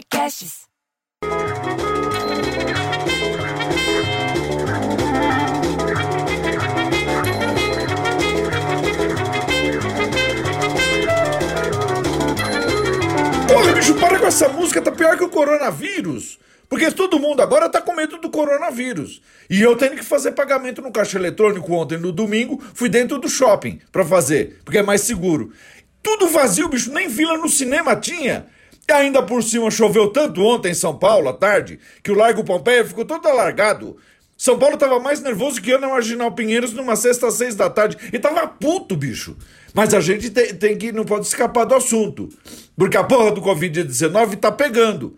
Podcasts. Porra, bicho, para com essa música, tá pior que o coronavírus. Porque todo mundo agora tá com medo do coronavírus. E eu tenho que fazer pagamento no caixa eletrônico ontem, no domingo, fui dentro do shopping pra fazer, porque é mais seguro. Tudo vazio, bicho, nem fila no cinema tinha. E ainda por cima choveu tanto ontem em São Paulo, à tarde, que o Largo Pompeia ficou todo alargado. São Paulo tava mais nervoso que eu na Marginal Pinheiros numa sexta às seis da tarde. E tava puto, bicho. Mas a gente tem, tem que não pode escapar do assunto. Porque a porra do Covid-19 tá pegando.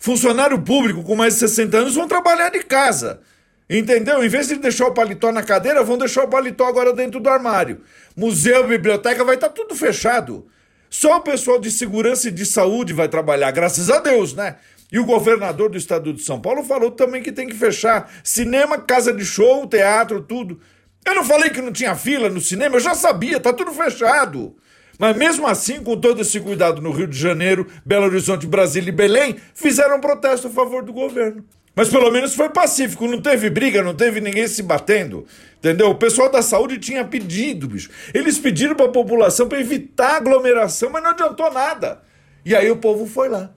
Funcionário público com mais de 60 anos vão trabalhar de casa. Entendeu? Em vez de deixar o paletó na cadeira, vão deixar o paletó agora dentro do armário. Museu, biblioteca, vai estar tá tudo fechado. Só o pessoal de segurança e de saúde vai trabalhar, graças a Deus, né? E o governador do estado de São Paulo falou também que tem que fechar cinema, casa de show, teatro, tudo. Eu não falei que não tinha fila no cinema, eu já sabia, tá tudo fechado. Mas mesmo assim, com todo esse cuidado no Rio de Janeiro, Belo Horizonte, Brasília e Belém, fizeram um protesto a favor do governo. Mas pelo menos foi pacífico, não teve briga, não teve ninguém se batendo. Entendeu? O pessoal da saúde tinha pedido, bicho. Eles pediram para a população para evitar aglomeração, mas não adiantou nada. E aí o povo foi lá.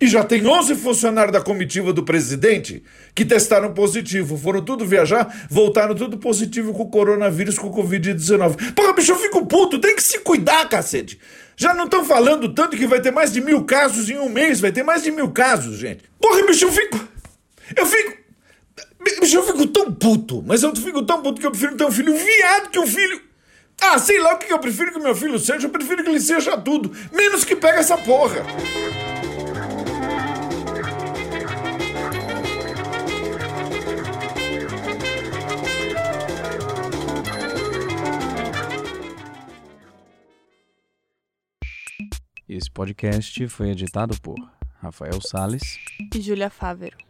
E já tem 11 funcionários da comitiva do presidente que testaram positivo. Foram tudo viajar, voltaram tudo positivo com o coronavírus, com o Covid-19. Porra, bicho, eu fico puto, tem que se cuidar, cacete. Já não estão falando tanto que vai ter mais de mil casos em um mês, vai ter mais de mil casos, gente. Porra, bicho, eu fico. Eu fico. Bicho, eu fico tão puto, mas eu fico tão puto que eu prefiro ter um filho viado que um filho. Ah, sei lá o que eu prefiro que meu filho seja, eu prefiro que ele seja tudo, menos que pegue essa porra. Esse podcast foi editado por Rafael Sales e Júlia Fávero.